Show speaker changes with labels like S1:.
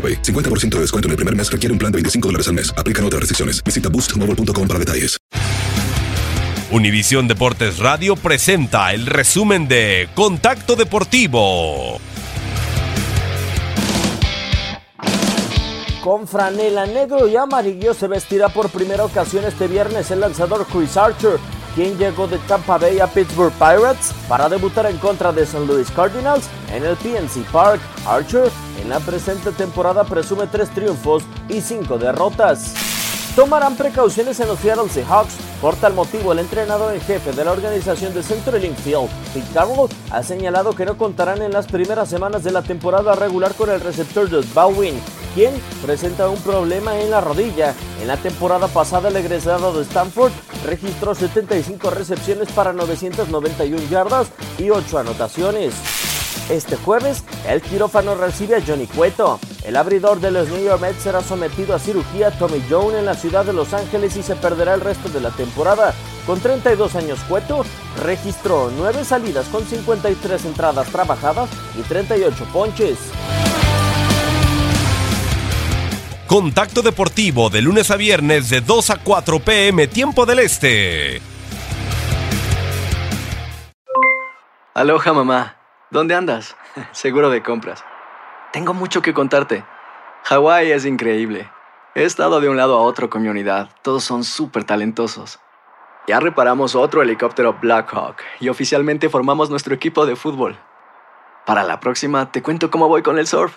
S1: AroPay. 50% de descuento en el primer mes requiere un plan de 25 dólares al mes. Aplican otras restricciones. Visita boostmobile.com para detalles.
S2: Univisión Deportes Radio presenta el resumen de Contacto Deportivo.
S3: Con franela negro y amarillo se vestirá por primera ocasión este viernes el lanzador Chris Archer, quien llegó de Tampa Bay a Pittsburgh Pirates para debutar en contra de St. Louis Cardinals en el PNC Park. Archer en la presente temporada presume tres triunfos y cinco derrotas. Tomarán precauciones en los Seattle Seahawks. Por tal motivo, el entrenador en jefe de la organización de Central Field, Pete Carroll, ha señalado que no contarán en las primeras semanas de la temporada regular con el receptor de Baldwin, quien presenta un problema en la rodilla. En la temporada pasada, el egresado de Stanford registró 75 recepciones para 991 yardas y 8 anotaciones. Este jueves, el quirófano recibe a Johnny Cueto. El abridor de los New York Mets será sometido a cirugía Tommy John en la ciudad de Los Ángeles y se perderá el resto de la temporada. Con 32 años Cueto, registró 9 salidas con 53 entradas trabajadas y 38 ponches.
S2: Contacto Deportivo de lunes a viernes de 2 a 4 pm tiempo del Este.
S4: Aloha mamá. ¿Dónde andas? Seguro de compras. Tengo mucho que contarte. Hawái es increíble. He estado de un lado a otro con mi unidad. Todos son súper talentosos. Ya reparamos otro helicóptero Blackhawk y oficialmente formamos nuestro equipo de fútbol. Para la próxima te cuento cómo voy con el surf